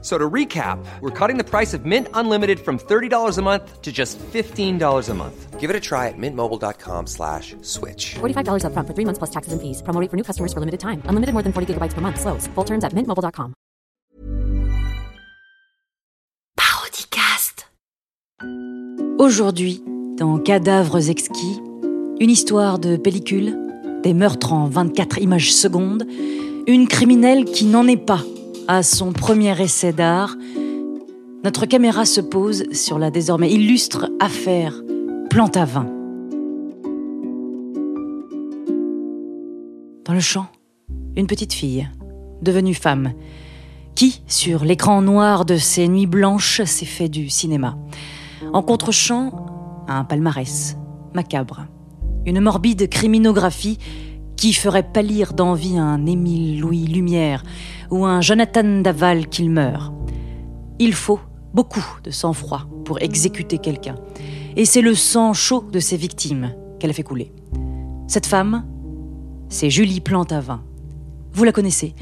So to recap, we're cutting the price of Mint Unlimited from $30 a month to just $15 a month. Give it a try at mintmobile.com slash switch. $45 upfront for three months plus taxes and fees. Promo rate for new customers for limited time. Unlimited more than 40 gigabytes per month. Slows. Full terms at mintmobile.com. Parodicast. Aujourd'hui, dans Cadavres exquis, une histoire de pellicule, des meurtres en 24 images secondes, une criminelle qui n'en est pas à son premier essai d'art, notre caméra se pose sur la désormais illustre affaire Plantavin. Dans le champ, une petite fille, devenue femme, qui, sur l'écran noir de ses nuits blanches, s'est fait du cinéma. En contre-champ, un palmarès macabre, une morbide criminographie qui ferait pâlir d'envie un Émile Louis Lumière ou un Jonathan Daval qu'il meurt. Il faut beaucoup de sang-froid pour exécuter quelqu'un. Et c'est le sang chaud de ses victimes qu'elle a fait couler. Cette femme, c'est Julie Plantavin. Vous la connaissez.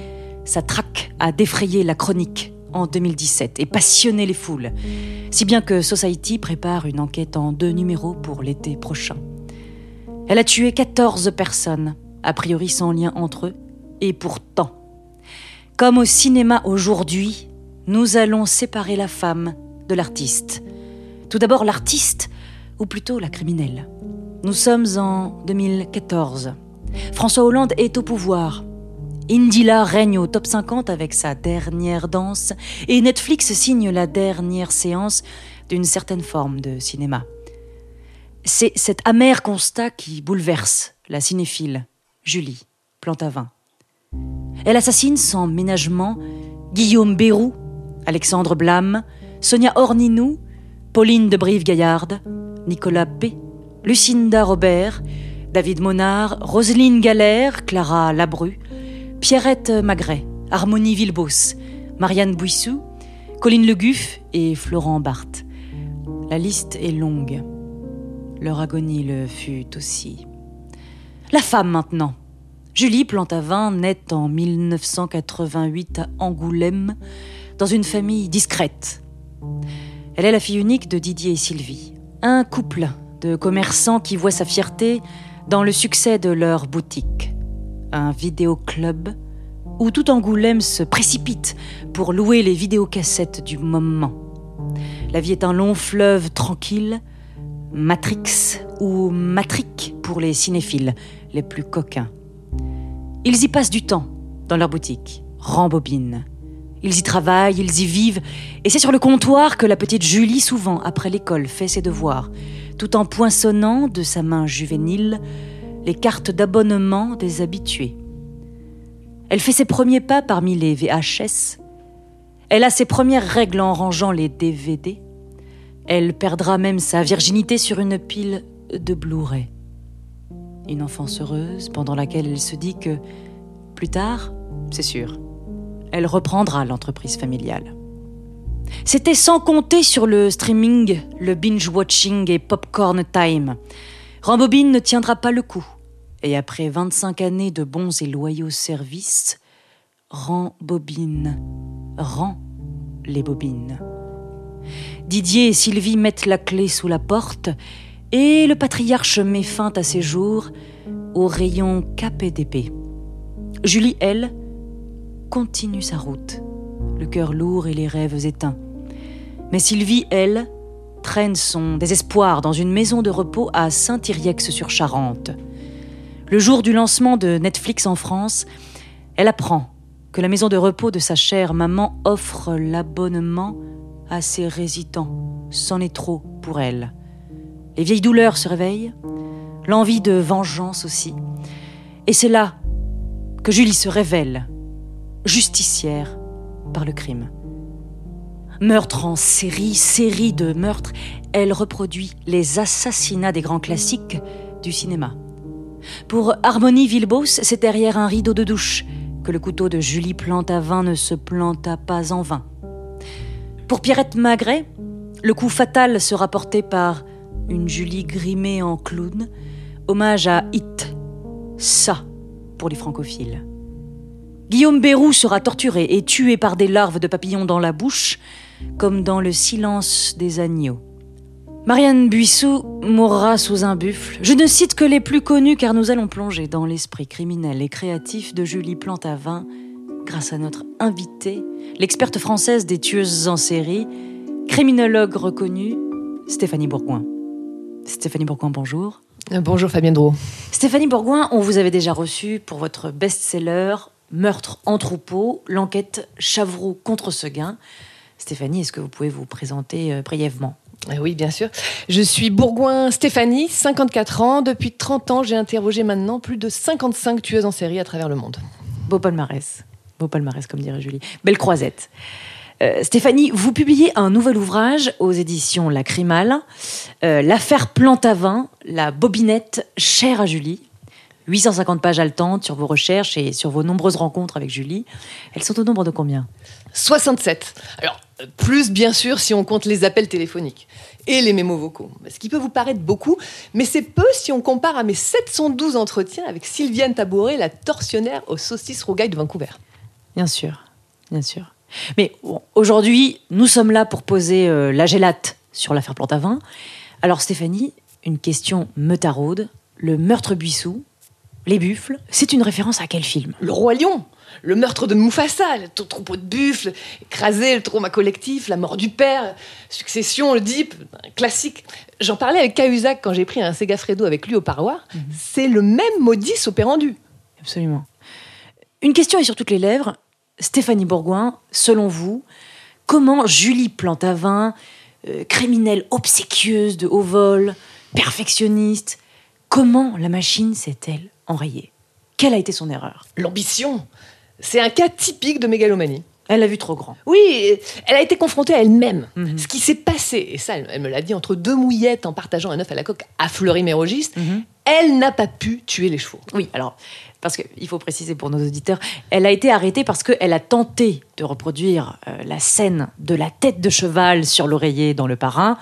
Sa traque a défrayé la chronique en 2017 et passionné les foules, si bien que Society prépare une enquête en deux numéros pour l'été prochain. Elle a tué 14 personnes, a priori sans lien entre eux, et pourtant, comme au cinéma aujourd'hui, nous allons séparer la femme de l'artiste. Tout d'abord l'artiste, ou plutôt la criminelle. Nous sommes en 2014. François Hollande est au pouvoir. Indila règne au top 50 avec sa dernière danse et Netflix signe la dernière séance d'une certaine forme de cinéma. C'est cet amer constat qui bouleverse la cinéphile, Julie Plantavin. Elle assassine sans ménagement Guillaume Bérou, Alexandre Blâme, Sonia Orninou, Pauline de Brive-Gaillarde, Nicolas P., Lucinda Robert, David Monard, Roselyne Galère, Clara Labru, Pierrette Magret, Harmonie Vilbos, Marianne Bouissou, Colline Leguff et Florent Barthes. La liste est longue. Leur agonie le fut aussi. La femme maintenant. Julie Plantavin naît en 1988 à Angoulême, dans une famille discrète. Elle est la fille unique de Didier et Sylvie, un couple de commerçants qui voient sa fierté dans le succès de leur boutique, un vidéoclub où tout Angoulême se précipite pour louer les vidéocassettes du moment. La vie est un long fleuve tranquille, Matrix ou Matric pour les cinéphiles les plus coquins. Ils y passent du temps dans leur boutique, rembobinent. Ils y travaillent, ils y vivent, et c'est sur le comptoir que la petite Julie, souvent après l'école, fait ses devoirs, tout en poinçonnant de sa main juvénile les cartes d'abonnement des habitués. Elle fait ses premiers pas parmi les VHS. Elle a ses premières règles en rangeant les DVD. Elle perdra même sa virginité sur une pile de Blu-ray une enfance heureuse pendant laquelle elle se dit que, plus tard, c'est sûr, elle reprendra l'entreprise familiale. C'était sans compter sur le streaming, le binge-watching et popcorn time. Rambobine ne tiendra pas le coup. Et après 25 années de bons et loyaux services, Rambobine rend les bobines. Didier et Sylvie mettent la clé sous la porte et le patriarche met fin à ses jours au rayon KPDP. Julie, elle, continue sa route, le cœur lourd et les rêves éteints. Mais Sylvie, elle, traîne son désespoir dans une maison de repos à Saint-Iriex-sur-Charente. Le jour du lancement de Netflix en France, elle apprend que la maison de repos de sa chère maman offre l'abonnement à ses résidents. C'en est trop pour elle. Les vieilles douleurs se réveillent, l'envie de vengeance aussi. Et c'est là que Julie se révèle, justicière par le crime. Meurtre en série, série de meurtres, elle reproduit les assassinats des grands classiques du cinéma. Pour Harmonie Vilbos, c'est derrière un rideau de douche que le couteau de Julie Plantavin ne se planta pas en vain. Pour Pierrette Magret, le coup fatal sera porté par une Julie grimée en clown, hommage à It, ça pour les francophiles. Guillaume Bérou sera torturé et tué par des larves de papillons dans la bouche, comme dans le silence des agneaux. Marianne Buissou mourra sous un buffle. Je ne cite que les plus connus car nous allons plonger dans l'esprit criminel et créatif de Julie Plantavin grâce à notre invitée, l'experte française des tueuses en série, criminologue reconnue, Stéphanie Bourgoin. Stéphanie Bourgoin, bonjour. Euh, bonjour Fabien Dro. Stéphanie Bourgoin, on vous avait déjà reçu pour votre best-seller Meurtre en troupeau, l'enquête Chavroux contre Seguin. Stéphanie, est-ce que vous pouvez vous présenter euh, brièvement? Euh, Oui, bien sûr. Je suis Bourgoin Stéphanie, 54 ans. Depuis 30 ans, j'ai interrogé maintenant plus de 55 tueuses en série à travers le monde. Beau palmarès. Beau palmarès, comme dirait Julie. Belle croisette. Euh, Stéphanie, vous publiez un nouvel ouvrage aux éditions La Crimale, L'affaire Plantavin, la bobinette chère à Julie. 850 pages haletantes sur vos recherches et sur vos nombreuses rencontres avec Julie. Elles sont au nombre de combien? 67. Alors, plus bien sûr si on compte les appels téléphoniques et les mémos vocaux. Ce qui peut vous paraître beaucoup, mais c'est peu si on compare à mes 712 entretiens avec Sylviane Tabouret, la tortionnaire aux saucisses rougailles de Vancouver. Bien sûr, bien sûr. Mais aujourd'hui, nous sommes là pour poser euh, la gélate sur l'affaire Plantavin. Alors Stéphanie, une question me taraude. Le meurtre Buissou, les buffles, c'est une référence à quel film? Le Roi Lion le meurtre de Mufasa, le troupeau de buffles, écrasé, le trauma collectif, la mort du père, Succession, le Deep, classique. J'en parlais avec Cahuzac quand j'ai pris un Segafredo avec lui au parois. Mhm. C'est le même modus operandi. Absolument. Une question est sur toutes les lèvres. Stéphanie Bourgoin, selon vous, comment Julie Plantavin, euh, criminelle obséquieuse de haut vol, perfectionniste, comment la machine s'est-elle enrayée? Quelle a été son erreur? L'ambition c'est un cas typique de mégalomanie. Elle a vu trop grand. Oui, elle a été confrontée à elle-même. Mhm. Ce qui s'est passé, et ça, elle me l'a dit entre deux mouillettes en partageant un œuf à la coque à Fleury-Mérogis, mhm. elle n'a pas pu tuer les chevaux. Oui, alors, parce qu'il faut préciser pour nos auditeurs, elle a été arrêtée parce qu'elle a tenté de reproduire euh, la scène de la tête de cheval sur l'oreiller dans le parrain,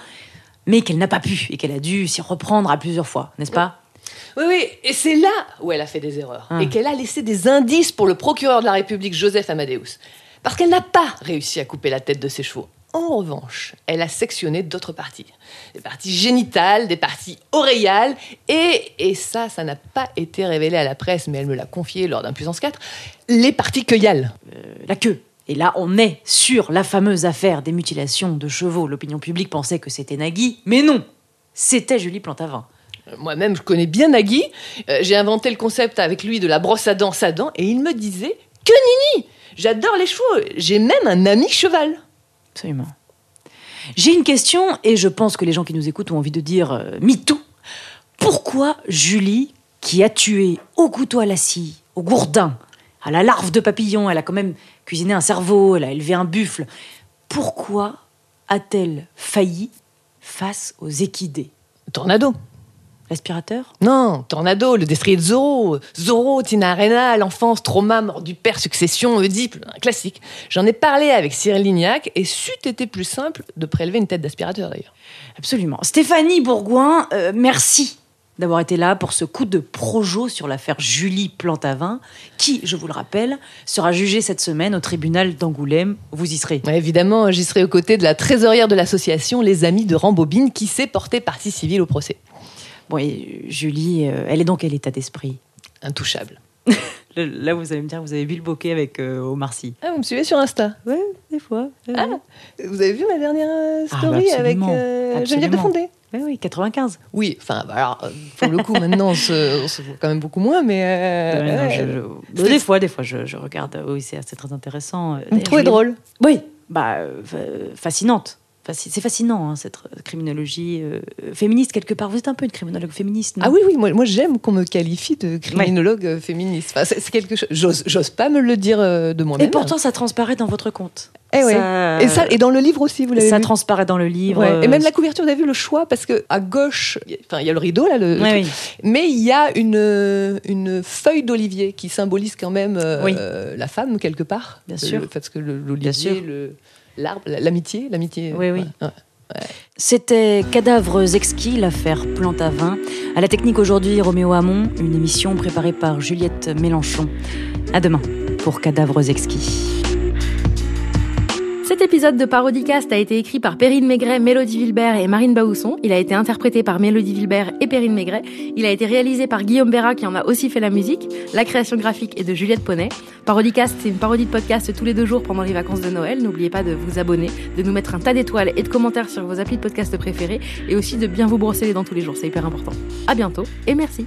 mais qu'elle n'a pas pu et qu'elle a dû s'y reprendre à plusieurs fois, n'est-ce pas? Oui, oui, et c'est là où elle a fait des erreurs. Ah. Et qu'elle a laissé des indices pour le procureur de la République, Joseph Amadeus. Parce qu'elle n'a pas réussi à couper la tête de ses chevaux. En revanche, elle a sectionné d'autres parties. Des parties génitales, des parties oreillales, et, et ça, ça n'a pas été révélé à la presse, mais elle me l'a confié lors d'un puissance 4, les parties cueillales. Euh, la queue. Et là, on est sur la fameuse affaire des mutilations de chevaux. L'opinion publique pensait que c'était Nagui, mais non, c'était Julie Plantavin. Moi-même, je connais bien Nagui. Euh, j'ai inventé le concept avec lui de la brosse à dents à dents et il me disait Que nini J'adore les chevaux. J'ai même un ami cheval. Absolument. J'ai une question et je pense que les gens qui nous écoutent ont envie de dire euh, MeToo. Pourquoi Julie, qui a tué au couteau à la scie, au gourdin, à la larve de papillon, elle a quand même cuisiné un cerveau, elle a élevé un buffle, pourquoi a-t-elle failli face aux équidés? Tornado. L'aspirateur Non, Tornado, le destrier de Zorro. Zorro, Tina Arena, l'enfance, trauma, mort du père, succession, Oedipe, un classique. J'en ai parlé avec Cyril Lignac et c'eût été plus simple de prélever une tête d'aspirateur d'ailleurs. Absolument. Stéphanie Bourgoin, euh, merci d'avoir été là pour ce coup de projo sur l'affaire Julie Plantavin, qui, je vous le rappelle, sera jugée cette semaine au tribunal d'Angoulême. Vous y serez Évidemment, j'y serai aux côtés de la trésorière de l'association Les Amis de Rambobine, qui s'est portée partie civile au procès. Bon, et Julie, euh, elle est dans quel état d'esprit? Intouchable. Là, vous allez me dire, vous avez vu le bokeh avec euh, Omar Sy. Ah, vous me suivez sur Insta Ouais, des fois. Ah, vous avez vu ma dernière euh, ah, story bah avec Geneviève de Fondé oui, oui, 95. Oui, enfin, bah, alors, pour le coup, maintenant, on se, voit quand même beaucoup moins, mais. des fois, des fois, je, regarde. Oui, c'est très intéressant. Vous trouvez drôle? Oui, bah, fascinante. C'est fascinant, hein, cette criminologie euh, féministe, quelque part. Vous êtes un peu une criminologue féministe, non? Ah oui, oui, moi, moi j'aime qu'on me qualifie de criminologue euh, féministe. Enfin, c'est quelque chose. J'ose pas me le dire euh, de moi-même. Et pourtant, ça transparaît dans votre compte. Eh ça... Et, ça, et dans le livre aussi, vous l'avez Ça transparaît dans le livre. Et même la couverture, vous avez vu le choix? Parce que à gauche, enfin, il y a le rideau, là, le, oui. mais il y a une, une feuille d'olivier qui symbolise quand même la femme, quelque part. Bien sûr. parce que l'olivier, le l'arbre, l'amitié, l'amitié. Oui, oui. C'était Cadavres exquis, l'affaire Plante à vin. À la technique aujourd'hui, Roméo Hamon, une émission préparée par Juliette Mélenchon. À demain pour Cadavres exquis. Cet épisode de Parodicast a été écrit par Perrine Maigret, Mélodie Vilbert et Marine Baousson. Il a été interprété par Mélodie Vilbert et Perrine Maigret. Il a été réalisé par Guillaume Béra qui en a aussi fait la musique. La création graphique est de Juliette Poney. Parodicast, c'est une parodie de podcast tous les deux jours pendant les vacances de Noël. N'oubliez pas de vous abonner, de nous mettre un tas d'étoiles et de commentaires sur vos applis de podcast préférés et aussi de bien vous brosser les dents tous les jours. C'est hyper important. À bientôt et merci.